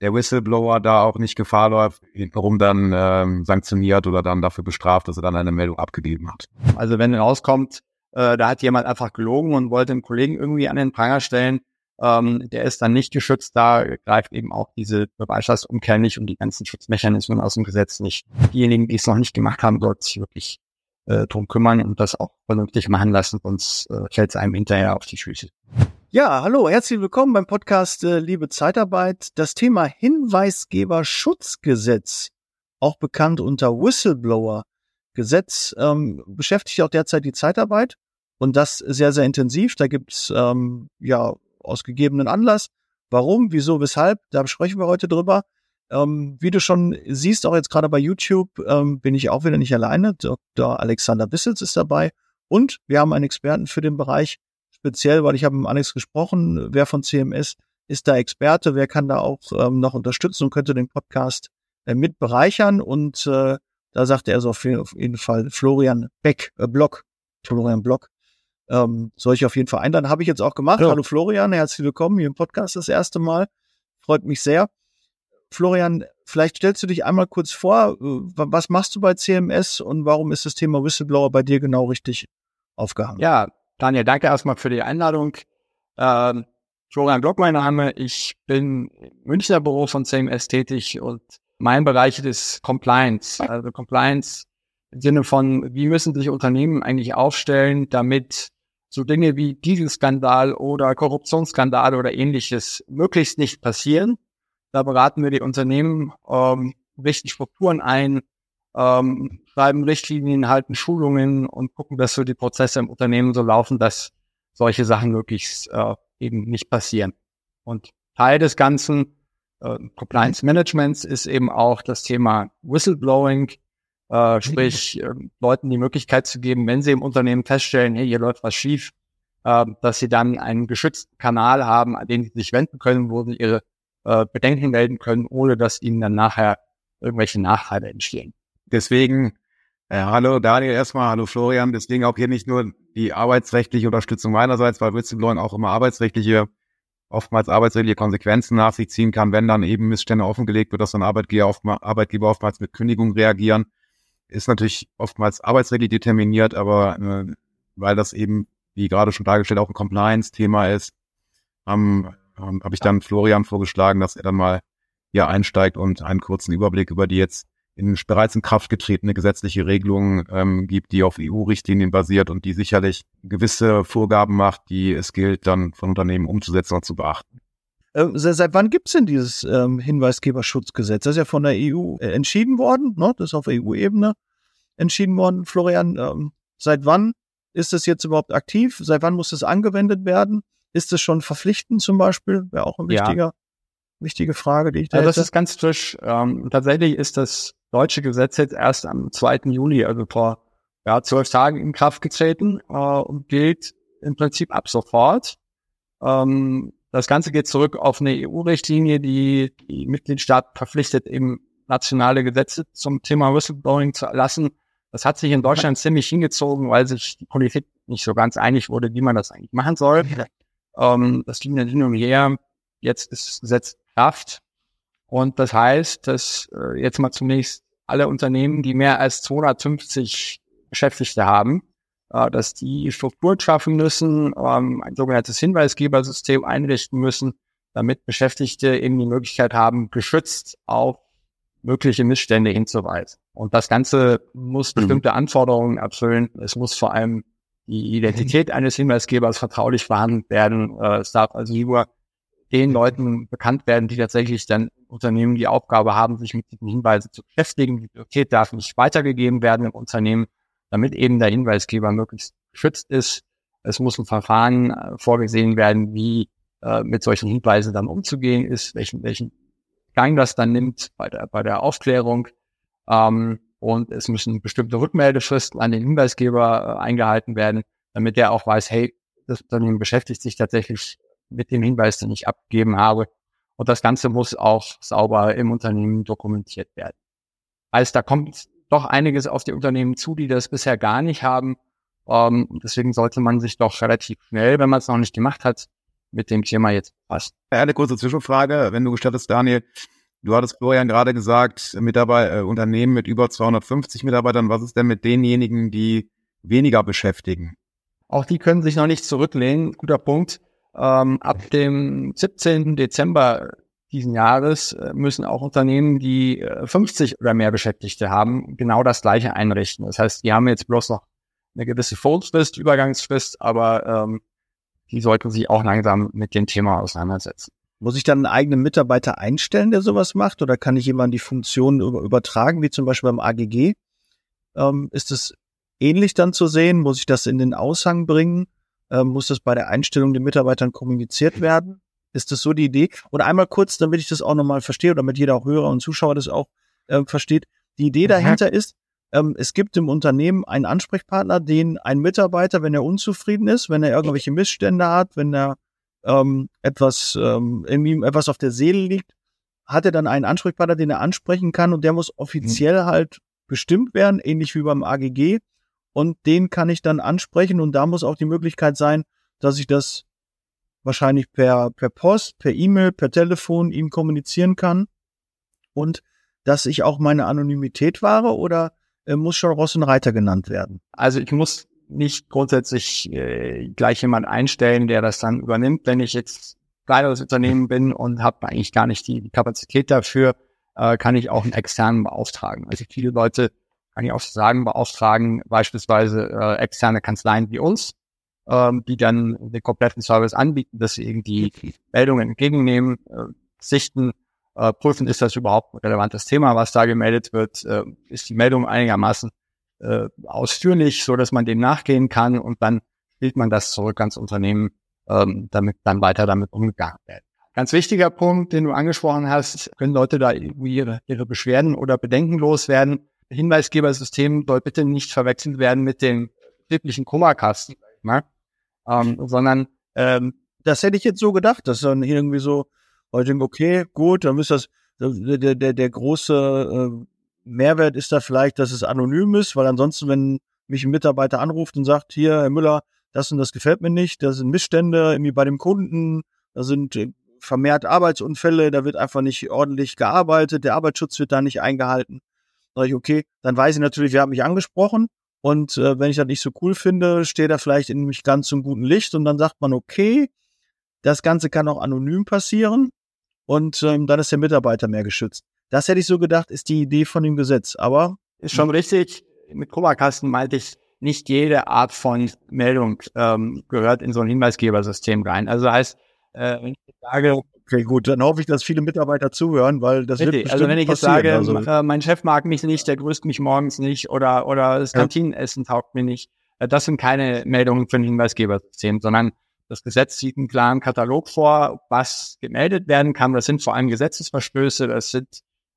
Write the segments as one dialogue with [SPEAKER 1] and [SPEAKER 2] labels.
[SPEAKER 1] der Whistleblower da auch nicht Gefahr läuft, warum dann ähm, sanktioniert oder dann dafür bestraft, dass er dann eine Meldung abgegeben hat.
[SPEAKER 2] Also wenn rauskommt, äh, da hat jemand einfach gelogen und wollte einen Kollegen irgendwie an den Pranger stellen, ähm, der ist dann nicht geschützt, da greift eben auch diese Beweislastumkehr nicht und die ganzen Schutzmechanismen aus dem Gesetz nicht. Diejenigen, die es noch nicht gemacht haben, sollten sich wirklich äh, drum kümmern und das auch vernünftig machen lassen, sonst äh, fällt es einem hinterher auf die Füße.
[SPEAKER 3] Ja, hallo, herzlich willkommen beim Podcast äh, Liebe Zeitarbeit. Das Thema Hinweisgeberschutzgesetz, auch bekannt unter Whistleblower Gesetz, ähm, beschäftigt auch derzeit die Zeitarbeit und das sehr, sehr intensiv. Da gibt's ähm, ja aus gegebenen Anlass. Warum, wieso, weshalb, da sprechen wir heute drüber. Ähm, wie du schon siehst, auch jetzt gerade bei YouTube, ähm, bin ich auch wieder nicht alleine. Dr. Alexander Bissels ist dabei und wir haben einen Experten für den Bereich speziell, weil ich habe mit Alex gesprochen, wer von CMS ist da Experte, wer kann da auch ähm, noch unterstützen und könnte den Podcast äh, mit bereichern. Und äh, da sagte er so auf jeden Fall Florian Beck, äh, Block, Florian Block, ähm, soll ich auf jeden Fall einladen. Habe ich jetzt auch gemacht. Ja. Hallo Florian, herzlich willkommen hier im Podcast das erste Mal. Freut mich sehr. Florian, vielleicht stellst du dich einmal kurz vor, äh, was machst du bei CMS und warum ist das Thema Whistleblower bei dir genau richtig aufgehangen?
[SPEAKER 2] Ja, Daniel, danke erstmal für die Einladung. Ähm, Florian Glock, mein Name. Ich bin im Münchner Büro von CMS tätig und mein Bereich ist Compliance. Also Compliance im Sinne von, wie müssen sich Unternehmen eigentlich aufstellen, damit so Dinge wie Dieselskandal oder Korruptionsskandal oder ähnliches möglichst nicht passieren. Da beraten wir die Unternehmen, ähm, richten Strukturen ein, ähm, schreiben Richtlinien, halten Schulungen und gucken, dass so die Prozesse im Unternehmen so laufen, dass solche Sachen möglichst äh, eben nicht passieren. Und Teil des Ganzen äh, Compliance Managements ist eben auch das Thema Whistleblowing, äh, sprich äh, Leuten die Möglichkeit zu geben, wenn sie im Unternehmen feststellen, hey, hier läuft was schief, äh, dass sie dann einen geschützten Kanal haben, an den sie sich wenden können, wo sie ihre äh, Bedenken melden können, ohne dass ihnen dann nachher irgendwelche Nachteile entstehen.
[SPEAKER 1] Deswegen, äh, hallo Daniel erstmal, hallo Florian. Deswegen auch hier nicht nur die arbeitsrechtliche Unterstützung meinerseits, weil Whistleblowing auch immer arbeitsrechtliche, oftmals arbeitsrechtliche Konsequenzen nach sich ziehen kann, wenn dann eben Missstände offengelegt wird, dass dann Arbeitgeber, oftmals, Arbeitgeber oftmals mit Kündigung reagieren. Ist natürlich oftmals arbeitsrechtlich determiniert, aber äh, weil das eben, wie gerade schon dargestellt, auch ein Compliance-Thema ist, ähm, ähm, habe ich dann Florian vorgeschlagen, dass er dann mal hier einsteigt und einen kurzen Überblick über die jetzt in bereits in Kraft getretene gesetzliche Regelungen ähm, gibt, die auf EU-Richtlinien basiert und die sicherlich gewisse Vorgaben macht, die es gilt, dann von Unternehmen umzusetzen und zu beachten.
[SPEAKER 3] Ähm, seit wann gibt's denn dieses ähm, Hinweisgeberschutzgesetz? Das ist ja von der EU äh, entschieden worden, ne? das ist auf EU-Ebene entschieden worden. Florian, ähm, seit wann ist es jetzt überhaupt aktiv? Seit wann muss es angewendet werden? Ist es schon verpflichtend zum Beispiel? Wäre auch ein wichtiger, ja. Wichtige Frage, die ich da
[SPEAKER 2] ja, Das ist ganz frisch. Ähm, tatsächlich ist das deutsche Gesetz jetzt erst am 2. Juli, also vor ja, zwölf Tagen in Kraft getreten äh, und gilt im Prinzip ab sofort. Ähm, das Ganze geht zurück auf eine EU-Richtlinie, die die Mitgliedstaaten verpflichtet, eben nationale Gesetze zum Thema Whistleblowing zu erlassen. Das hat sich in Deutschland ziemlich hingezogen, weil sich die Politik nicht so ganz einig wurde, wie man das eigentlich machen soll. Ähm, das ging dann hin und her. Jetzt ist das Gesetz Kraft. Und das heißt, dass äh, jetzt mal zunächst alle Unternehmen, die mehr als 250 Beschäftigte haben, äh, dass die Strukturen schaffen müssen, ähm, ein sogenanntes Hinweisgebersystem einrichten müssen, damit Beschäftigte eben die Möglichkeit haben, geschützt auf mögliche Missstände hinzuweisen. Und das Ganze muss mhm. bestimmte Anforderungen erfüllen. Es muss vor allem die Identität eines Hinweisgebers vertraulich behandelt werden. Äh, es darf also nur den Leuten bekannt werden, die tatsächlich dann Unternehmen die Aufgabe haben, sich mit diesen Hinweisen zu beschäftigen. Die Identität darf nicht weitergegeben werden im Unternehmen, damit eben der Hinweisgeber möglichst geschützt ist. Es muss ein Verfahren äh, vorgesehen werden, wie äh, mit solchen Hinweisen dann umzugehen ist, welchen, welchen Gang das dann nimmt bei der, bei der Aufklärung. Ähm, und es müssen bestimmte Rückmeldefristen an den Hinweisgeber äh, eingehalten werden, damit der auch weiß, hey, das Unternehmen beschäftigt sich tatsächlich mit dem Hinweis, den ich abgegeben habe. Und das Ganze muss auch sauber im Unternehmen dokumentiert werden. Also da kommt doch einiges auf die Unternehmen zu, die das bisher gar nicht haben. Ähm, deswegen sollte man sich doch relativ schnell, wenn man es noch nicht gemacht hat, mit dem Thema jetzt passt.
[SPEAKER 1] Eine kurze Zwischenfrage, wenn du gestattest, Daniel. Du hattest Florian gerade gesagt, Mitarbeiter, äh, Unternehmen mit über 250 Mitarbeitern. Was ist denn mit denjenigen, die weniger beschäftigen?
[SPEAKER 2] Auch die können sich noch nicht zurücklehnen. Guter Punkt. Ähm, ab dem 17. Dezember diesen Jahres äh, müssen auch Unternehmen, die 50 äh, oder mehr Beschäftigte haben, genau das Gleiche einrichten. Das heißt, die haben jetzt bloß noch eine gewisse Vorfrist, Übergangsfrist, aber ähm, die sollten sich auch langsam mit dem Thema auseinandersetzen.
[SPEAKER 3] Muss ich dann einen eigenen Mitarbeiter einstellen, der sowas macht, oder kann ich jemand die Funktion über, übertragen, wie zum Beispiel beim AGG? Ähm, ist es ähnlich dann zu sehen? Muss ich das in den Aushang bringen? Ähm, muss das bei der Einstellung den Mitarbeitern kommuniziert werden? Ist das so die Idee? Und einmal kurz, damit ich das auch nochmal verstehe, oder damit jeder auch Hörer und Zuschauer das auch äh, versteht. Die Idee dahinter ist, ähm, es gibt im Unternehmen einen Ansprechpartner, den ein Mitarbeiter, wenn er unzufrieden ist, wenn er irgendwelche Missstände hat, wenn er ähm, etwas, ähm, irgendwie etwas auf der Seele liegt, hat er dann einen Ansprechpartner, den er ansprechen kann und der muss offiziell mhm. halt bestimmt werden, ähnlich wie beim AGG. Und den kann ich dann ansprechen und da muss auch die Möglichkeit sein, dass ich das wahrscheinlich per, per Post, per E-Mail, per Telefon ihm kommunizieren kann und dass ich auch meine Anonymität wahre oder äh, muss schon Ross und Reiter genannt werden?
[SPEAKER 2] Also ich muss nicht grundsätzlich äh, gleich jemand einstellen, der das dann übernimmt. Wenn ich jetzt kleineres Unternehmen bin und habe eigentlich gar nicht die Kapazität dafür, äh, kann ich auch einen externen beauftragen. Also viele Leute, kann ich auch sagen, beauftragen beispielsweise äh, externe Kanzleien wie uns, ähm, die dann den kompletten Service anbieten, dass sie irgendwie Meldungen entgegennehmen, äh, sichten, äh, prüfen, ist das überhaupt ein relevantes Thema, was da gemeldet wird, äh, ist die Meldung einigermaßen äh, ausführlich, so dass man dem nachgehen kann und dann spielt man das zurück ans Unternehmen, ähm, damit dann weiter damit umgegangen wird. Ganz wichtiger Punkt, den du angesprochen hast, können Leute da irgendwie ihre, ihre Beschwerden oder Bedenken loswerden. Hinweisgebersystem soll bitte nicht verwechselt werden mit dem betrieblichen Kummerkasten, ne? ähm, sondern
[SPEAKER 3] ähm, das hätte ich jetzt so gedacht, dass dann irgendwie so denke, okay, gut, dann ist das, der, der, der große äh, Mehrwert ist da vielleicht, dass es anonym ist, weil ansonsten, wenn mich ein Mitarbeiter anruft und sagt, hier, Herr Müller, das und das gefällt mir nicht, da sind Missstände irgendwie bei dem Kunden, da sind äh, vermehrt Arbeitsunfälle, da wird einfach nicht ordentlich gearbeitet, der Arbeitsschutz wird da nicht eingehalten. Sage ich, okay, dann weiß ich natürlich, wer hat mich angesprochen und äh, wenn ich das nicht so cool finde, steht er vielleicht in mich ganz zum guten Licht und dann sagt man, okay, das Ganze kann auch anonym passieren und ähm, dann ist der Mitarbeiter mehr geschützt. Das hätte ich so gedacht, ist die Idee von dem Gesetz. Aber
[SPEAKER 2] ist schon richtig. Mit Kummerkasten meinte ich, nicht jede Art von Meldung ähm, gehört in so ein Hinweisgebersystem rein. Also heißt, äh, wenn ich sage,
[SPEAKER 3] Okay, gut, dann hoffe ich, dass viele Mitarbeiter zuhören, weil das
[SPEAKER 2] Richtig. wird Also wenn ich jetzt sage, also. äh, mein Chef mag mich nicht, der grüßt mich morgens nicht oder oder das Kantinenessen taugt mir nicht, äh, das sind keine Meldungen für ein Hinweisgebersystem, sondern das Gesetz sieht einen klaren Katalog vor, was gemeldet werden kann. Das sind vor allem Gesetzesverstöße, das sind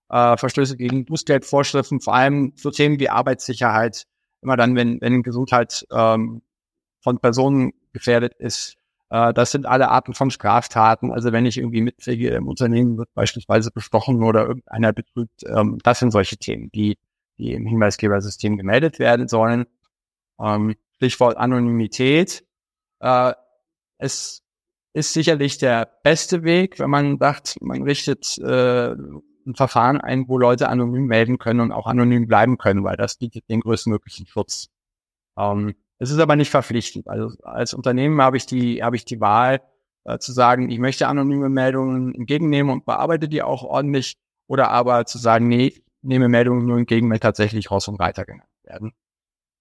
[SPEAKER 2] äh, Verstöße gegen Bußgeldvorschriften, vor allem so Themen wie Arbeitssicherheit. Immer dann, wenn, wenn Gesundheit ähm, von Personen gefährdet ist. Äh, das sind alle Arten von Straftaten. Also wenn ich irgendwie mitkriege, im Unternehmen wird beispielsweise bestochen oder irgendeiner betrügt, ähm, das sind solche Themen, die, die im Hinweisgebersystem gemeldet werden sollen. Ähm, Stichwort Anonymität. Äh, es ist sicherlich der beste Weg, wenn man sagt, man richtet äh, ein Verfahren ein, wo Leute anonym melden können und auch anonym bleiben können, weil das bietet den größtmöglichen Schutz. Ähm, es ist aber nicht verpflichtend. Also als Unternehmen habe ich die, habe ich die Wahl äh, zu sagen, ich möchte anonyme Meldungen entgegennehmen und bearbeite die auch ordentlich, oder aber zu sagen, nee, nehme Meldungen nur entgegen, wenn tatsächlich Ross und Reiter genannt werden.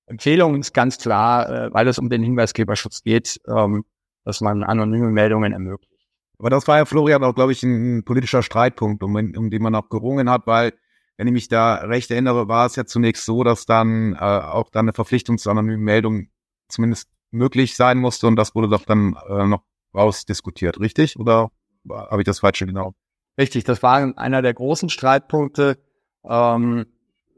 [SPEAKER 2] Empfehlung ist ganz klar, äh, weil es um den Hinweisgeberschutz geht, ähm, dass man anonyme Meldungen ermöglicht.
[SPEAKER 1] Aber das war ja, Florian, auch, glaube ich, ein politischer Streitpunkt, um, um den man auch gerungen hat, weil, wenn ich mich da recht erinnere, war es ja zunächst so, dass dann äh, auch dann eine Verpflichtung zu anonymen Meldungen zumindest möglich sein musste und das wurde doch dann äh, noch rausdiskutiert, richtig? Oder habe ich das falsch genau?
[SPEAKER 2] Richtig, das war einer der großen Streitpunkte. Ähm,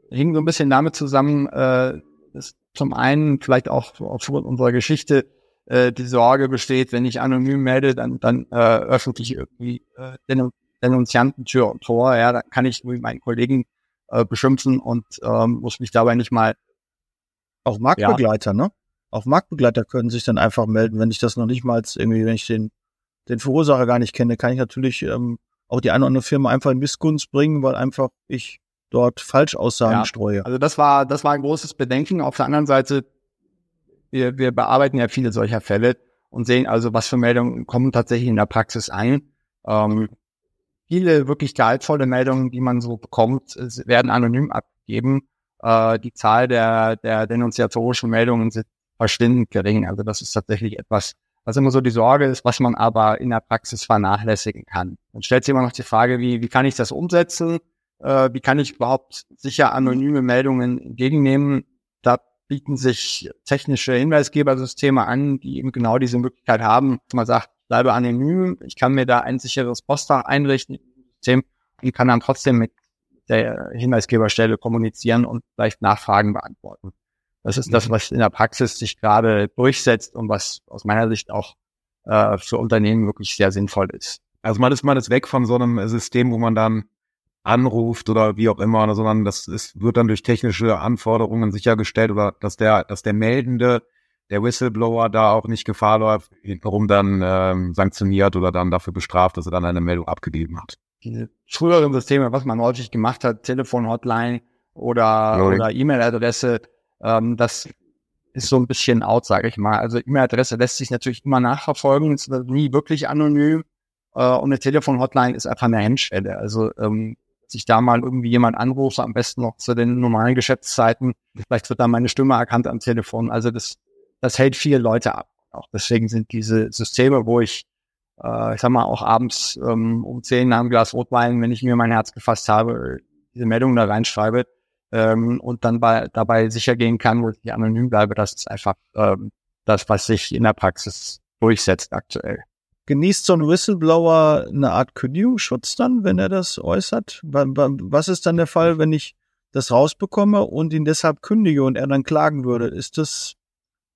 [SPEAKER 2] hing so ein bisschen damit zusammen, äh, dass zum einen vielleicht auch aufgrund unserer Geschichte äh, die Sorge besteht, wenn ich anonym melde, dann, dann äh, öffentlich irgendwie äh, Denun Denunzianten Tür und Tor, ja, dann kann ich meinen Kollegen äh, beschimpfen und ähm, muss mich dabei nicht mal.
[SPEAKER 3] Auch Marktbegleiter, ja. ne? Auch Marktbegleiter können sich dann einfach melden, wenn ich das noch nicht mal irgendwie, wenn ich den den Verursacher gar nicht kenne, kann ich natürlich ähm, auch die eine oder andere Firma einfach in Missgunst bringen, weil einfach ich dort Falschaussagen ja, streue.
[SPEAKER 2] Also das war, das war ein großes Bedenken. Auf der anderen Seite, wir, wir bearbeiten ja viele solcher Fälle und sehen also, was für Meldungen kommen tatsächlich in der Praxis ein. Ähm, viele wirklich gehaltvolle Meldungen, die man so bekommt, werden anonym abgegeben. Äh, die Zahl der, der denunziatorischen Meldungen sind verschwindend gering. Also das ist tatsächlich etwas, was immer so die Sorge ist, was man aber in der Praxis vernachlässigen kann. Dann stellt sich immer noch die Frage, wie, wie kann ich das umsetzen? Äh, wie kann ich überhaupt sicher anonyme Meldungen entgegennehmen? Bieten sich technische Hinweisgebersysteme an, die eben genau diese Möglichkeit haben. Man sagt, bleibe anonym, ich kann mir da ein sicheres Postfach einrichten System und kann dann trotzdem mit der Hinweisgeberstelle kommunizieren und vielleicht Nachfragen beantworten. Das ist das, mhm. was in der Praxis sich gerade durchsetzt und was aus meiner Sicht auch äh, für Unternehmen wirklich sehr sinnvoll ist.
[SPEAKER 1] Also man ist mal das weg von so einem System, wo man dann anruft oder wie auch immer, sondern das ist, wird dann durch technische Anforderungen sichergestellt oder dass der, dass der Meldende, der Whistleblower da auch nicht Gefahr läuft, warum dann ähm, sanktioniert oder dann dafür bestraft, dass er dann eine Meldung abgegeben hat.
[SPEAKER 2] Diese früheren Systeme, was man häufig gemacht hat, Telefon, Hotline oder, oder E-Mail-Adresse, ähm, das ist so ein bisschen out, sage ich mal. Also E-Mail-Adresse lässt sich natürlich immer nachverfolgen, ist nie wirklich anonym. Äh, und eine Telefon-Hotline ist einfach eine Hemmschwelle. Also ähm, sich da mal irgendwie jemand anruft, am besten noch zu den normalen Geschäftszeiten. Vielleicht wird da meine Stimme erkannt am Telefon. Also das, das hält viele Leute ab. Auch deswegen sind diese Systeme, wo ich, äh, ich sag mal, auch abends ähm, um zehn nach einem Glas Rotwein, wenn ich mir mein Herz gefasst habe, diese Meldung da reinschreibe ähm, und dann bei, dabei sicher gehen kann, wo ich anonym bleibe, das ist einfach ähm, das, was sich in der Praxis durchsetzt aktuell.
[SPEAKER 3] Genießt so ein Whistleblower eine Art Kündigungsschutz dann, wenn er das äußert? Was ist dann der Fall, wenn ich das rausbekomme und ihn deshalb kündige und er dann klagen würde? Ist das,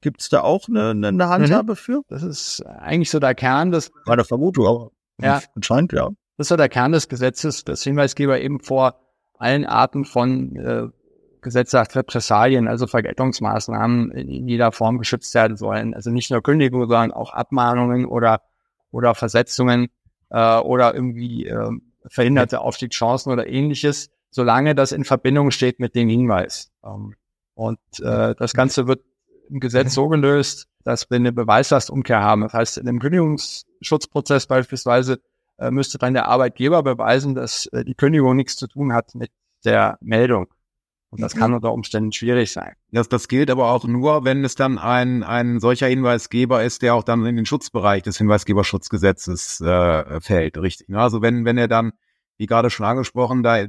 [SPEAKER 3] gibt's da auch eine, eine Handhabe mhm. für?
[SPEAKER 2] Das ist eigentlich so der Kern des.
[SPEAKER 3] Meine Vermutung, aber
[SPEAKER 2] ja. anscheinend ja. Das ist so der Kern des Gesetzes, dass Hinweisgeber eben vor allen Arten von äh, Gesetze Repressalien, also Vergeltungsmaßnahmen in jeder Form geschützt werden sollen. Also nicht nur Kündigung, sondern auch Abmahnungen oder oder Versetzungen äh, oder irgendwie äh, verhinderte Aufstiegschancen oder ähnliches, solange das in Verbindung steht mit dem Hinweis. Ähm, und äh, das Ganze wird im Gesetz so gelöst, dass wir eine Beweislastumkehr haben. Das heißt, in einem Kündigungsschutzprozess beispielsweise äh, müsste dann der Arbeitgeber beweisen, dass äh, die Kündigung nichts zu tun hat mit der Meldung. Und das mhm. kann unter Umständen schwierig sein.
[SPEAKER 1] Das, das gilt aber auch nur, wenn es dann ein, ein solcher Hinweisgeber ist, der auch dann in den Schutzbereich des Hinweisgeberschutzgesetzes äh, fällt, richtig. Ne? Also wenn, wenn er dann, wie gerade schon angesprochen, da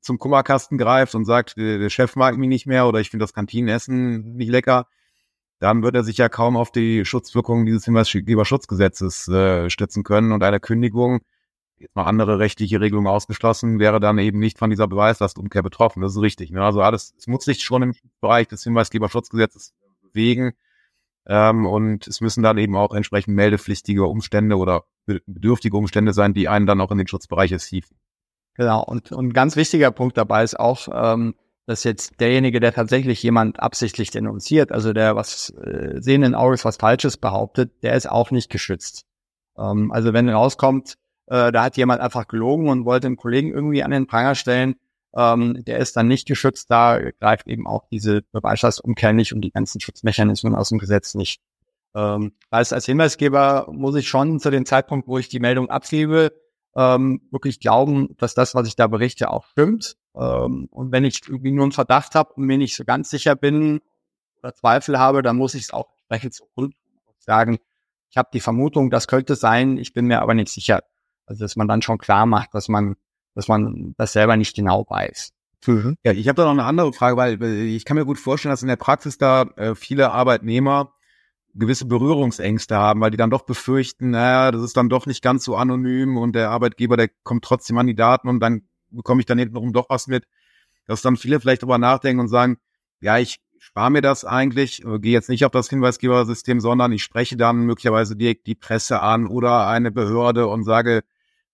[SPEAKER 1] zum Kummerkasten greift und sagt, der Chef mag mich nicht mehr oder ich finde das Kantinenessen nicht lecker, dann wird er sich ja kaum auf die Schutzwirkungen dieses Hinweisgeberschutzgesetzes äh, stützen können und eine Kündigung jetzt mal andere rechtliche Regelungen ausgeschlossen, wäre dann eben nicht von dieser Beweislastumkehr betroffen. Das ist richtig. Ne? Also alles, es muss sich schon im Bereich des Hinweisgeberschutzgesetzes bewegen. Ähm, und es müssen dann eben auch entsprechend meldepflichtige Umstände oder bedürftige Umstände sein, die einen dann auch in den Schutzbereich hieven.
[SPEAKER 2] Genau. Und, und ein ganz wichtiger Punkt dabei ist auch, ähm, dass jetzt derjenige, der tatsächlich jemand absichtlich denunziert, also der was äh, sehenden Auges was Falsches behauptet, der ist auch nicht geschützt. Ähm, also wenn rauskommt, äh, da hat jemand einfach gelogen und wollte einen Kollegen irgendwie an den Pranger stellen. Ähm, der ist dann nicht geschützt. Da greift eben auch diese Beweislastumkehr nicht und die ganzen Schutzmechanismen aus dem Gesetz nicht. Ähm, als, als Hinweisgeber muss ich schon zu dem Zeitpunkt, wo ich die Meldung abgebe, ähm, wirklich glauben, dass das, was ich da berichte, auch stimmt. Ähm, und wenn ich irgendwie nur einen Verdacht habe und mir nicht so ganz sicher bin oder Zweifel habe, dann muss ich es auch entsprechend zu Grund sagen, ich habe die Vermutung, das könnte sein, ich bin mir aber nicht sicher. Also dass man dann schon klar macht, dass man, dass man das selber nicht genau weiß.
[SPEAKER 1] Mhm. Ja, ich habe da noch eine andere Frage, weil ich kann mir gut vorstellen, dass in der Praxis da äh, viele Arbeitnehmer gewisse Berührungsängste haben, weil die dann doch befürchten, naja, das ist dann doch nicht ganz so anonym und der Arbeitgeber, der kommt trotzdem an die Daten und dann bekomme ich dann hintenrum doch was mit, dass dann viele vielleicht darüber nachdenken und sagen, ja, ich spare mir das eigentlich, äh, gehe jetzt nicht auf das Hinweisgebersystem, sondern ich spreche dann möglicherweise direkt die Presse an oder eine Behörde und sage,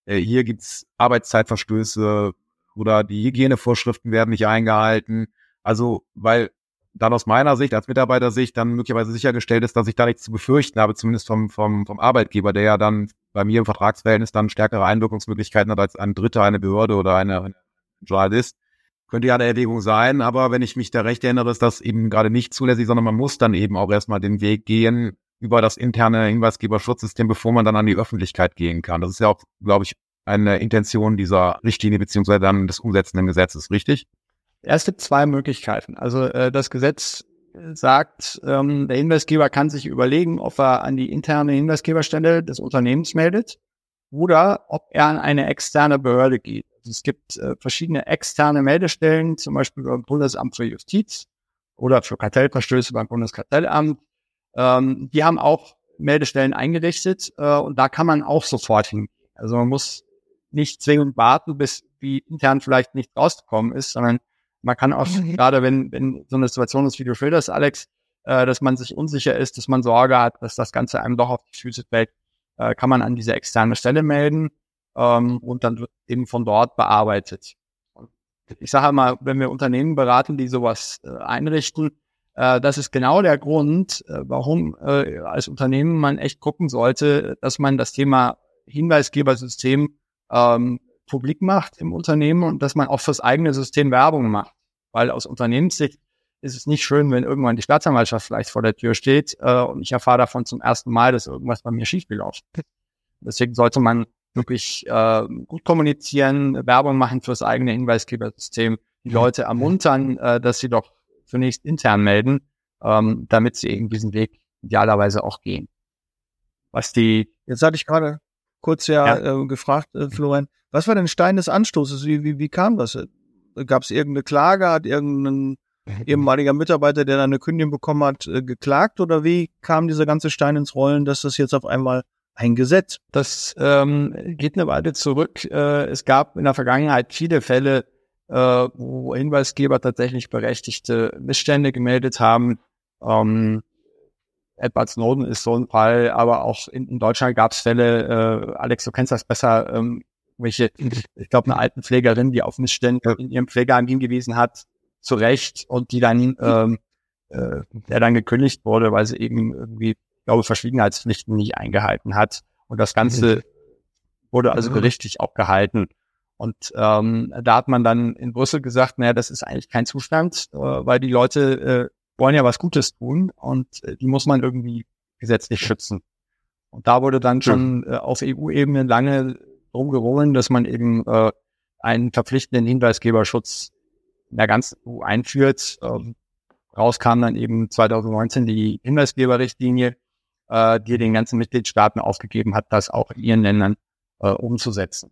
[SPEAKER 1] äh, hier gibt's Arbeitszeitverstöße oder die Hygienevorschriften werden nicht eingehalten. Also, weil dann aus meiner Sicht, als Mitarbeitersicht, dann möglicherweise sichergestellt ist, dass ich da nichts zu befürchten habe, zumindest vom, vom, vom Arbeitgeber, der ja dann bei mir im Vertragsverhältnis dann stärkere Einwirkungsmöglichkeiten hat als ein Dritter, eine Behörde oder eine, eine Journalist. Könnte ja eine Erwägung sein, aber wenn ich mich da recht erinnere, ist das eben gerade nicht zulässig, sondern man muss dann eben auch erstmal den Weg gehen über das interne Hinweisgeberschutzsystem, bevor man dann an die Öffentlichkeit gehen kann. Das ist ja auch, glaube ich, eine Intention dieser Richtlinie beziehungsweise dann des umsetzenden Gesetzes, richtig?
[SPEAKER 2] Es gibt zwei Möglichkeiten. Also äh, das Gesetz sagt, ähm, der Hinweisgeber kann sich überlegen, ob er an die interne Hinweisgeberstelle des Unternehmens meldet oder ob er an eine externe Behörde geht. Also es gibt äh, verschiedene externe Meldestellen, zum Beispiel beim Bundesamt für Justiz oder für Kartellverstöße beim Bundeskartellamt. Ähm, die haben auch Meldestellen eingerichtet äh, und da kann man auch sofort hingehen. Also man muss nicht zwingend warten, bis wie intern vielleicht nicht rausgekommen ist, sondern man kann auch, mhm. gerade wenn, wenn so eine Situation ist, wie du schilderst, Alex, äh, dass man sich unsicher ist, dass man Sorge hat, dass das Ganze einem doch auf die Füße fällt, äh, kann man an diese externe Stelle melden ähm, und dann wird eben von dort bearbeitet. ich sage mal, wenn wir Unternehmen beraten, die sowas äh, einrichten, das ist genau der Grund, äh, warum äh, als Unternehmen man echt gucken sollte, dass man das Thema Hinweisgebersystem ähm, publik macht im Unternehmen und dass man auch fürs eigene System Werbung macht. Weil aus Unternehmenssicht ist es nicht schön, wenn irgendwann die Staatsanwaltschaft vielleicht vor der Tür steht äh, und ich erfahre davon zum ersten Mal, dass irgendwas bei mir schiefgelaufen ist. Deswegen sollte man wirklich äh, gut kommunizieren, Werbung machen fürs eigene Hinweisgebersystem, die Leute ermuntern, äh, dass sie doch zunächst intern melden, ähm, damit sie eben diesen Weg idealerweise auch gehen.
[SPEAKER 3] Was die Jetzt hatte ich gerade kurz ja, ja. Äh, gefragt, äh, Florian, was war denn Stein des Anstoßes? Wie, wie, wie kam das? Gab es irgendeine Klage? Hat irgendein ehemaliger Mitarbeiter, der da eine Kündigung bekommen hat, äh, geklagt? Oder wie kam dieser ganze Stein ins Rollen, dass das jetzt auf einmal ein Gesetz?
[SPEAKER 2] Das ähm, geht eine Weile zurück. Äh, es gab in der Vergangenheit viele Fälle, äh, wo Hinweisgeber tatsächlich berechtigte Missstände gemeldet haben. Ähm, Edward Snowden ist so ein Fall, aber auch in, in Deutschland gab es Fälle, äh, Alex, du kennst das besser, ähm, welche, ich glaube, eine Altenpflegerin, die auf Missstände in ihrem Pflegeheim hingewiesen hat, zu Recht, und die dann, ähm, äh, der dann gekündigt wurde, weil sie eben irgendwie, ich glaube, Verschwiegenheitspflichten nicht eingehalten hat. Und das Ganze wurde also gerichtlich auch gehalten. Und ähm, da hat man dann in Brüssel gesagt, naja, das ist eigentlich kein Zustand, äh, weil die Leute äh, wollen ja was Gutes tun und äh, die muss man irgendwie gesetzlich schützen. Und da wurde dann schon äh, auf EU-Ebene lange drum gerungen, dass man eben äh, einen verpflichtenden Hinweisgeberschutz in der ganzen EU einführt. Ähm, raus kam dann eben 2019 die Hinweisgeberrichtlinie, äh, die den ganzen Mitgliedstaaten aufgegeben hat, das auch in ihren Ländern äh, umzusetzen.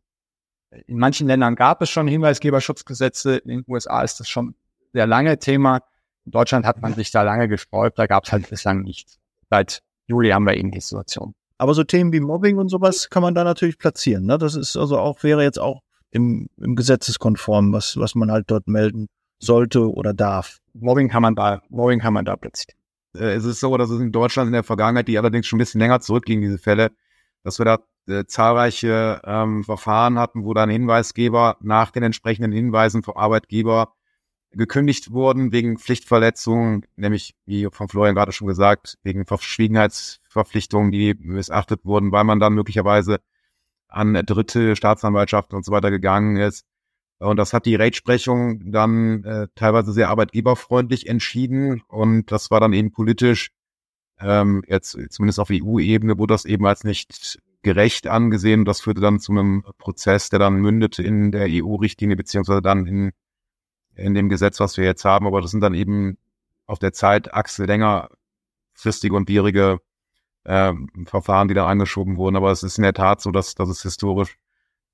[SPEAKER 2] In manchen Ländern gab es schon Hinweisgeberschutzgesetze, in den USA ist das schon sehr lange Thema. In Deutschland hat man sich da lange gesträubt, da gab es halt bislang nichts. Seit Juli haben wir eben die Situation.
[SPEAKER 3] Aber so Themen wie Mobbing und sowas kann man da natürlich platzieren. Ne? Das ist also auch, wäre jetzt auch im, im Gesetzeskonform, was, was man halt dort melden sollte oder darf.
[SPEAKER 2] Mobbing kann man da, Mobbing kann man da platzieren.
[SPEAKER 1] Äh, es ist so, dass es in Deutschland in der Vergangenheit, die allerdings schon ein bisschen länger zurückging, diese Fälle, dass wir da äh, zahlreiche ähm, Verfahren hatten, wo dann Hinweisgeber nach den entsprechenden Hinweisen vom Arbeitgeber gekündigt wurden wegen Pflichtverletzungen, nämlich, wie von Florian gerade schon gesagt, wegen Verschwiegenheitsverpflichtungen, die missachtet wurden, weil man dann möglicherweise an dritte Staatsanwaltschaften und so weiter gegangen ist. Und das hat die Rechtsprechung dann äh, teilweise sehr arbeitgeberfreundlich entschieden. Und das war dann eben politisch, ähm, jetzt zumindest auf EU-Ebene, wurde das eben als nicht gerecht angesehen. Das führte dann zu einem Prozess, der dann mündete in der EU-Richtlinie, beziehungsweise dann in in dem Gesetz, was wir jetzt haben, aber das sind dann eben auf der Zeitachse längerfristige und schwierige äh, Verfahren, die da angeschoben wurden. Aber es ist in der Tat so, dass, dass es historisch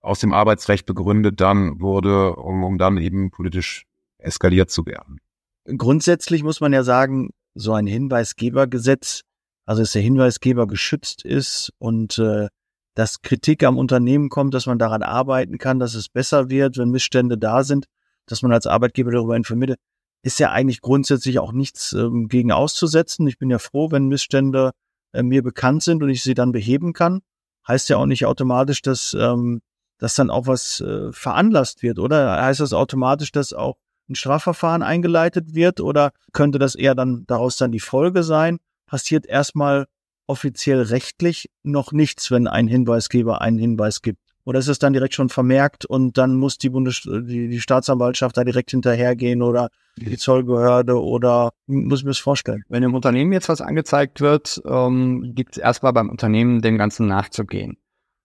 [SPEAKER 1] aus dem Arbeitsrecht begründet dann wurde, um, um dann eben politisch eskaliert zu werden.
[SPEAKER 3] Grundsätzlich muss man ja sagen, so ein Hinweisgebergesetz, also dass der Hinweisgeber geschützt ist und äh, dass Kritik am Unternehmen kommt, dass man daran arbeiten kann, dass es besser wird, wenn Missstände da sind dass man als Arbeitgeber darüber informiert, ist ja eigentlich grundsätzlich auch nichts ähm, gegen auszusetzen. Ich bin ja froh, wenn Missstände äh, mir bekannt sind und ich sie dann beheben kann. Heißt ja auch nicht automatisch, dass, ähm, dass dann auch was äh, veranlasst wird, oder? Heißt das automatisch, dass auch ein Strafverfahren eingeleitet wird oder könnte das eher dann daraus dann die Folge sein? Passiert erstmal offiziell rechtlich noch nichts, wenn ein Hinweisgeber einen Hinweis gibt? Oder ist es dann direkt schon vermerkt und dann muss die Bundes die, die Staatsanwaltschaft da direkt hinterhergehen oder die Zollbehörde oder muss ich mir das vorstellen?
[SPEAKER 2] Wenn im Unternehmen jetzt was angezeigt wird, ähm, gibt es erstmal beim Unternehmen dem Ganzen nachzugehen.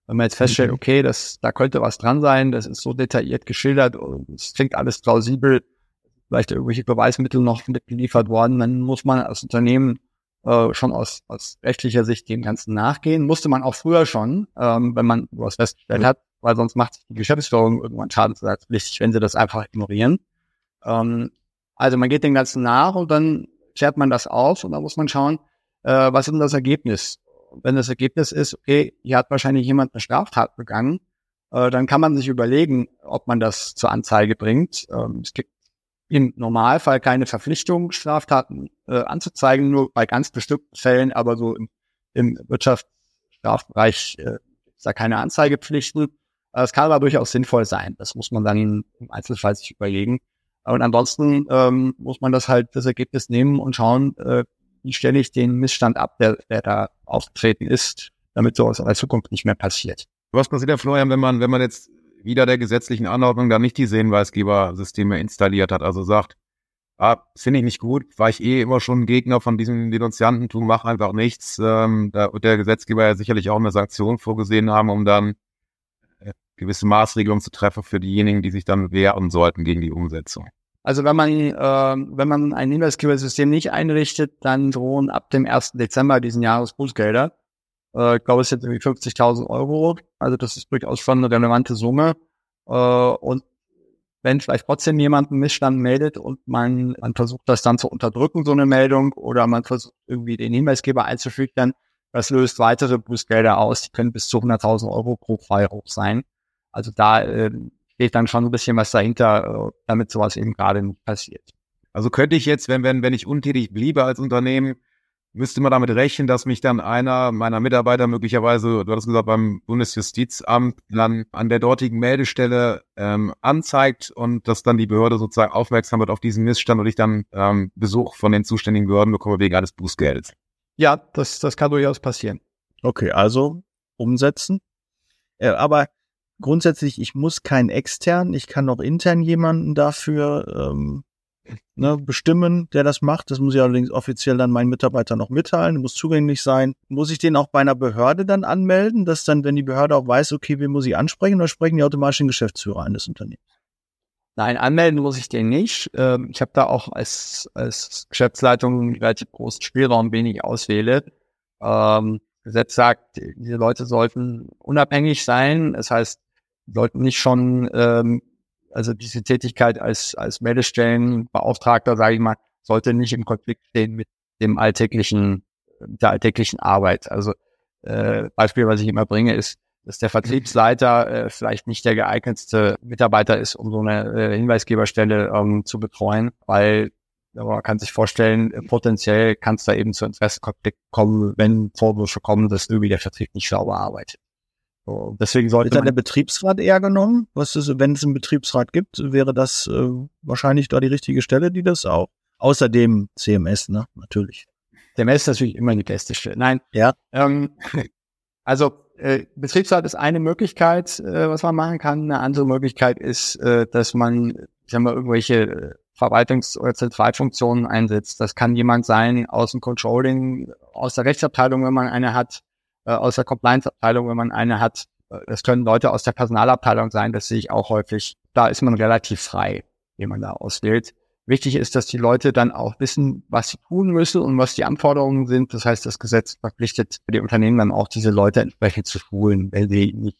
[SPEAKER 2] Wenn man jetzt feststellt, mhm. okay, das, da könnte was dran sein, das ist so detailliert geschildert es klingt alles plausibel, vielleicht irgendwelche Beweismittel noch mitgeliefert worden, dann muss man als Unternehmen äh, schon aus, aus rechtlicher Sicht dem Ganzen nachgehen. Musste man auch früher schon, ähm, wenn man was festgestellt hat, weil sonst macht die Geschäftsführung irgendwann schadensersatzpflichtig, wenn sie das einfach ignorieren. Ähm, also man geht dem Ganzen nach und dann klärt man das auf und dann muss man schauen, äh, was ist denn das Ergebnis? wenn das Ergebnis ist, okay, hier hat wahrscheinlich jemand eine Straftat begangen, äh, dann kann man sich überlegen, ob man das zur Anzeige bringt. Ähm, es gibt im Normalfall keine Verpflichtung, Straftaten äh, anzuzeigen, nur bei ganz bestimmten Fällen, aber so im, im Wirtschaftsstrafbereich äh, ist da keine Anzeigepflichten. Es kann aber durchaus sinnvoll sein. Das muss man dann im Einzelfall sich überlegen. Und ansonsten ähm, muss man das halt das Ergebnis nehmen und schauen, äh, wie stelle ich den Missstand ab, der, der da aufgetreten ist, damit sowas in der Zukunft nicht mehr passiert.
[SPEAKER 1] Was passiert, Herr Florian, wenn man, wenn man jetzt wieder der gesetzlichen Anordnung da nicht die Hinweisgebersysteme installiert hat, also sagt, ah, finde ich nicht gut, war ich eh immer schon Gegner von diesem Denunziantentum, mach einfach nichts. Ähm, da wird der Gesetzgeber ja sicherlich auch eine Sanktion vorgesehen haben, um dann äh, gewisse Maßregelungen zu treffen für diejenigen, die sich dann wehren sollten gegen die Umsetzung.
[SPEAKER 2] Also wenn man, äh, wenn man ein Hinweisgebersystem nicht einrichtet, dann drohen ab dem 1. Dezember diesen Jahres Bußgelder. Äh, ich glaube, es sind irgendwie 50.000 Euro. Also das ist durchaus schon eine relevante Summe. Äh, und wenn vielleicht trotzdem jemand einen Missstand meldet und man, man versucht das dann zu unterdrücken, so eine Meldung, oder man versucht irgendwie den Hinweisgeber einzuschüchtern, das löst weitere Bußgelder aus. Die können bis zu 100.000 Euro pro hoch sein. Also da äh, steht dann schon ein bisschen was dahinter, äh, damit sowas eben gerade nicht passiert.
[SPEAKER 1] Also könnte ich jetzt, wenn, wenn, wenn ich untätig bliebe als Unternehmen, müsste man damit rechnen, dass mich dann einer meiner Mitarbeiter möglicherweise, du hattest gesagt, beim Bundesjustizamt dann an der dortigen Meldestelle ähm, anzeigt und dass dann die Behörde sozusagen aufmerksam wird auf diesen Missstand und ich dann ähm, Besuch von den zuständigen Behörden bekomme wegen eines Bußgeldes.
[SPEAKER 2] Ja, das, das kann durchaus passieren.
[SPEAKER 3] Okay, also umsetzen. Äh, aber grundsätzlich, ich muss keinen extern, ich kann auch intern jemanden dafür ähm, ne, bestimmen, der das macht. Das muss ich allerdings offiziell dann meinen Mitarbeitern noch mitteilen, muss zugänglich sein. Muss ich den auch bei einer Behörde dann anmelden, dass dann, wenn die Behörde auch weiß, okay, wen muss ich ansprechen, oder sprechen die automatisch den Geschäftsführer eines Unternehmens?
[SPEAKER 2] Nein, anmelden muss ich den nicht. Ähm, ich habe da auch als, als Geschäftsleitung einen relativ großen Spielraum, wen ich auswähle. Ähm, Gesetz sagt, diese Leute sollten unabhängig sein. Das heißt, sollten nicht schon, ähm, also diese Tätigkeit als, als Meldestellenbeauftragter, sage ich mal, sollte nicht im Konflikt stehen mit dem alltäglichen, der alltäglichen Arbeit. Also äh, Beispiel, was ich immer bringe, ist, dass der Vertriebsleiter äh, vielleicht nicht der geeignetste Mitarbeiter ist, um so eine äh, Hinweisgeberstelle ähm, zu betreuen, weil man kann sich vorstellen, potenziell kann es da eben zu Interessenkonflikt kommen, wenn Vorwürfe kommen, dass irgendwie der Vertrieb nicht sauber arbeitet. So, deswegen sollte
[SPEAKER 3] Ist dann der Betriebsrat eher genommen? Was ist, wenn es einen Betriebsrat gibt, wäre das äh, wahrscheinlich da die richtige Stelle, die das auch. Außerdem CMS, ne? Natürlich.
[SPEAKER 2] CMS ist natürlich immer die beste Stelle. Nein.
[SPEAKER 3] Ja.
[SPEAKER 2] Ähm, also äh, Betriebsrat ist eine Möglichkeit, äh, was man machen kann. Eine andere Möglichkeit ist, äh, dass man, ich sag mal, irgendwelche äh, Verwaltungs- oder Zentralfunktionen einsetzt. Das kann jemand sein aus dem Controlling, aus der Rechtsabteilung, wenn man eine hat, äh, aus der Compliance-Abteilung, wenn man eine hat. Äh, das können Leute aus der Personalabteilung sein, das sehe ich auch häufig. Da ist man relativ frei, wie man da auswählt. Wichtig ist, dass die Leute dann auch wissen, was sie tun müssen und was die Anforderungen sind. Das heißt, das Gesetz verpflichtet die Unternehmen dann auch, diese Leute entsprechend zu schulen, wenn sie nicht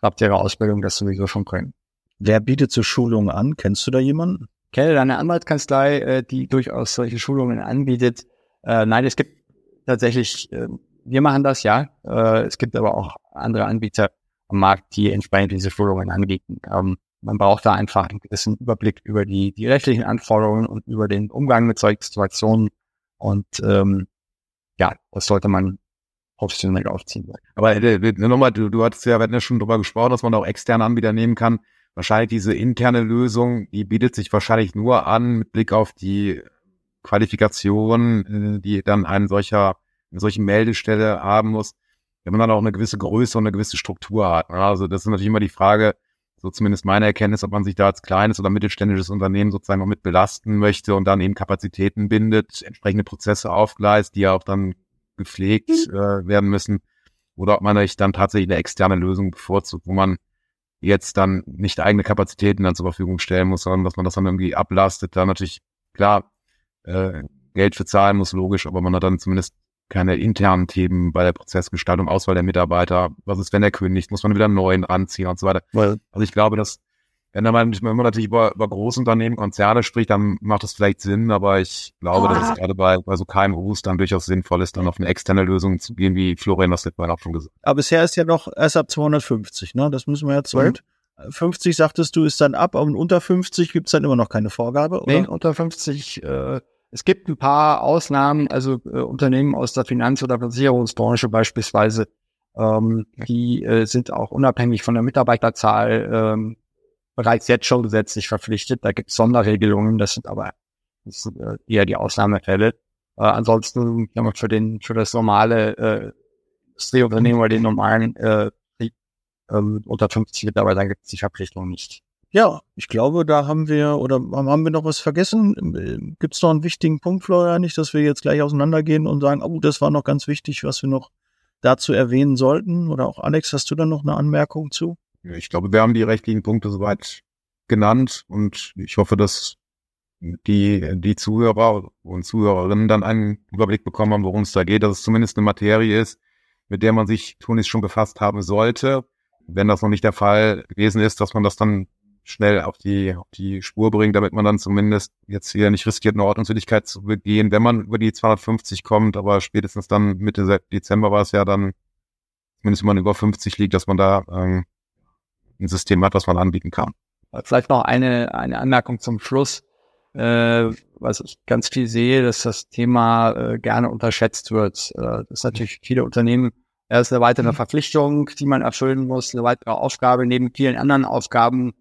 [SPEAKER 2] klappt ihre Ausbildung das sowieso schon können.
[SPEAKER 3] Wer bietet so Schulungen an? Kennst du da jemanden?
[SPEAKER 2] Ich kenne eine Anwaltskanzlei, äh, die durchaus solche Schulungen anbietet. Nein, es gibt tatsächlich ähm, wir machen das, ja. Äh, es gibt aber auch andere Anbieter am Markt, die entsprechend diese Schulungen anbieten. Ähm, man braucht da einfach einen gewissen Überblick über die, die rechtlichen Anforderungen und über den Umgang mit solchen Situationen. Und ähm, ja, das sollte man professionell aufziehen.
[SPEAKER 1] Aber äh, nochmal, du, du hattest ja, wir hatten ja schon drüber gesprochen, dass man auch externe Anbieter nehmen kann. wahrscheinlich diese interne Lösung, die bietet sich wahrscheinlich nur an mit Blick auf die Qualifikation, äh, die dann ein solcher, eine solche Meldestelle haben muss, wenn man dann auch eine gewisse Größe und eine gewisse Struktur hat. Also das ist natürlich immer die Frage, so zumindest meine Erkenntnis, ob man sich da als kleines oder mittelständisches Unternehmen sozusagen noch mit belasten möchte und dann eben Kapazitäten bindet, entsprechende Prozesse aufgleist, die ja auch dann gepflegt mhm. äh, werden müssen, oder ob man sich dann tatsächlich eine externe Lösung bevorzugt, wo man jetzt dann nicht eigene Kapazitäten dann zur Verfügung stellen muss, sondern dass man das dann irgendwie ablastet. Da natürlich, klar, äh, Geld für zahlen muss, logisch, aber man hat dann zumindest keine internen Themen bei der Prozessgestaltung, Auswahl der Mitarbeiter. Was ist, wenn der kündigt? Muss man wieder einen neuen ranziehen und so weiter. Well. Also ich glaube, dass wenn man, wenn man natürlich über, über Großunternehmen, Konzerne spricht, dann macht das vielleicht Sinn, aber ich glaube, dass es ah. gerade bei, bei so KMUs dann durchaus sinnvoll ist, dann auf eine externe Lösung zu gehen, wie Florian das letzte Mal auch schon gesagt
[SPEAKER 3] hat. Aber bisher ist ja noch erst ab 250, ne? Das müssen wir jetzt. Mhm. 50 sagtest du, ist dann ab, aber unter 50 gibt es dann immer noch keine Vorgabe,
[SPEAKER 2] oder? Nee, unter 50, äh, es gibt ein paar Ausnahmen, also äh, Unternehmen aus der Finanz- oder Versicherungsbranche beispielsweise, ähm, die äh, sind auch unabhängig von der Mitarbeiterzahl ähm, bereits jetzt schon gesetzlich verpflichtet. Da gibt es Sonderregelungen, das sind aber das sind, äh, eher die Ausnahmefälle. Äh, ansonsten ja, für den für das normale äh, Industrieunternehmen oder den normalen äh, ähm, unter 50 Mitarbeitern gibt es die Verpflichtung nicht.
[SPEAKER 3] Ja, ich glaube, da haben wir, oder haben wir noch was vergessen? Gibt es noch einen wichtigen Punkt, Florian, nicht, dass wir jetzt gleich auseinandergehen und sagen, oh, das war noch ganz wichtig, was wir noch dazu erwähnen sollten? Oder auch Alex, hast du da noch eine Anmerkung zu?
[SPEAKER 1] Ich glaube, wir haben die rechtlichen Punkte soweit genannt und ich hoffe, dass die, die Zuhörer und Zuhörerinnen dann einen Überblick bekommen haben, worum es da geht, dass es zumindest eine Materie ist, mit der man sich tunlichst schon befasst haben sollte. Wenn das noch nicht der Fall gewesen ist, dass man das dann schnell auf die, auf die Spur bringt, damit man dann zumindest jetzt hier nicht riskiert, eine Ordnungswidrigkeit zu begehen, wenn man über die 250 kommt, aber spätestens dann Mitte Dezember war es ja dann, zumindest wenn man über 50 liegt, dass man da ähm, ein System hat, was man anbieten kann.
[SPEAKER 2] Vielleicht noch eine, eine Anmerkung zum Schluss. Äh, was ich ganz viel sehe, dass das Thema äh, gerne unterschätzt wird. Äh, das ist natürlich viele Unternehmen, er ist eine weitere mhm. Verpflichtung, die man erfüllen muss, eine weitere Aufgabe neben vielen anderen Aufgaben,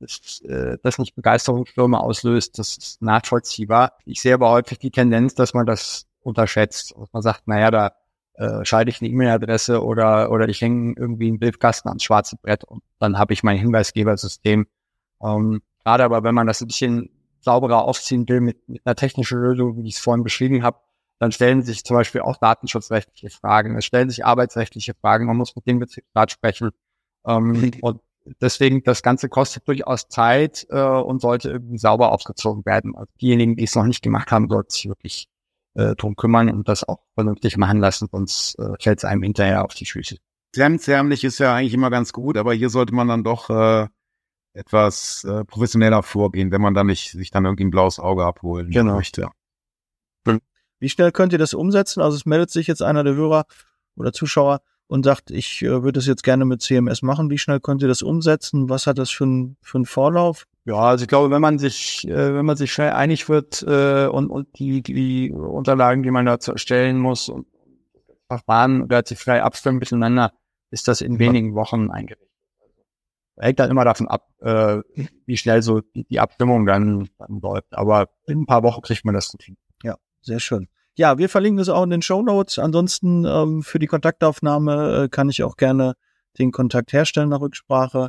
[SPEAKER 2] das, äh, das nicht Begeisterungsstürme auslöst, das ist nachvollziehbar. Ich sehe aber häufig die Tendenz, dass man das unterschätzt. Dass man sagt, naja, da äh, schalte ich eine E-Mail-Adresse oder, oder ich hänge irgendwie einen Briefkasten ans schwarze Brett und dann habe ich mein Hinweisgebersystem. Ähm, gerade aber, wenn man das ein bisschen sauberer aufziehen will mit, mit einer technischen Lösung, wie ich es vorhin beschrieben habe, dann stellen sich zum Beispiel auch datenschutzrechtliche Fragen, es stellen sich arbeitsrechtliche Fragen, man muss mit dem Betriebsrat sprechen. Ähm, und deswegen, das Ganze kostet durchaus Zeit äh, und sollte irgendwie sauber aufgezogen werden. Also diejenigen, die es noch nicht gemacht haben, sollten sich wirklich äh, drum kümmern und das auch vernünftig machen lassen, sonst äh, fällt es einem hinterher auf die Füße.
[SPEAKER 1] Zärmlich ist ja eigentlich immer ganz gut, aber hier sollte man dann doch äh, etwas äh, professioneller vorgehen, wenn man dann nicht sich dann irgendwie ein blaues Auge abholen genau. möchte.
[SPEAKER 3] Wie schnell könnt ihr das umsetzen? Also es meldet sich jetzt einer der Hörer oder Zuschauer und sagt, ich äh, würde es jetzt gerne mit CMS machen. Wie schnell könnt ihr das umsetzen? Was hat das für, ein, für einen Vorlauf?
[SPEAKER 2] Ja, also ich glaube, wenn man sich, äh, wenn man sich schnell einig wird äh, und, und die, die Unterlagen, die man dazu erstellen muss und Verfahren relativ frei abstimmen miteinander, ist das in wenigen Wochen eingerichtet. Hängt dann immer davon ab, äh, wie schnell so die, die Abstimmung dann, dann läuft. Aber in ein paar Wochen kriegt man das zu tun.
[SPEAKER 3] Ja, sehr schön. Ja, wir verlinken das auch in den Show Notes. Ansonsten ähm, für die Kontaktaufnahme äh, kann ich auch gerne den Kontakt herstellen nach Rücksprache.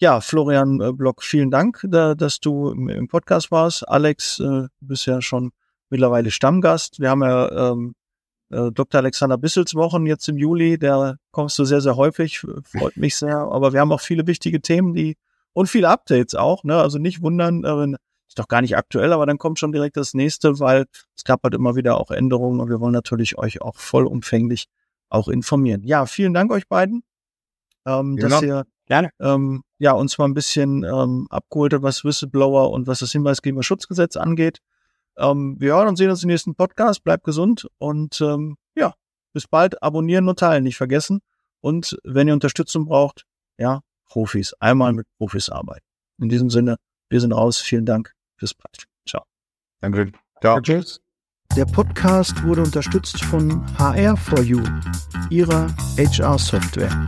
[SPEAKER 3] Ja, Florian äh, Block, vielen Dank, da, dass du im, im, Podcast warst. Alex, äh, du bist ja schon mittlerweile Stammgast. Wir haben ja ähm, äh, Dr. Alexander Bissels Wochen jetzt im Juli. Da kommst du sehr, sehr häufig. Freut mich sehr. Aber wir haben auch viele wichtige Themen, die und viele Updates auch. Ne? Also nicht wundern, äh, ist doch gar nicht aktuell, aber dann kommt schon direkt das nächste, weil es gab halt immer wieder auch Änderungen und wir wollen natürlich euch auch vollumfänglich auch informieren. Ja, vielen Dank euch beiden, ähm, genau. dass ihr Gerne. Ähm, ja, uns mal ein bisschen ähm, abgeholt hat, was Whistleblower und was das Hinweisgeberschutzgesetz angeht. Ähm, wir hören und sehen uns im nächsten Podcast. Bleibt gesund und ähm, ja, bis bald. Abonnieren und teilen nicht vergessen. Und wenn ihr Unterstützung braucht, ja, Profis. Einmal mit Profis arbeiten. In diesem Sinne, wir sind raus. Vielen Dank. Bis bald. Ciao.
[SPEAKER 1] Danke. Ciao.
[SPEAKER 3] Tschüss. Der Podcast wurde unterstützt von HR4U, ihrer HR-Software.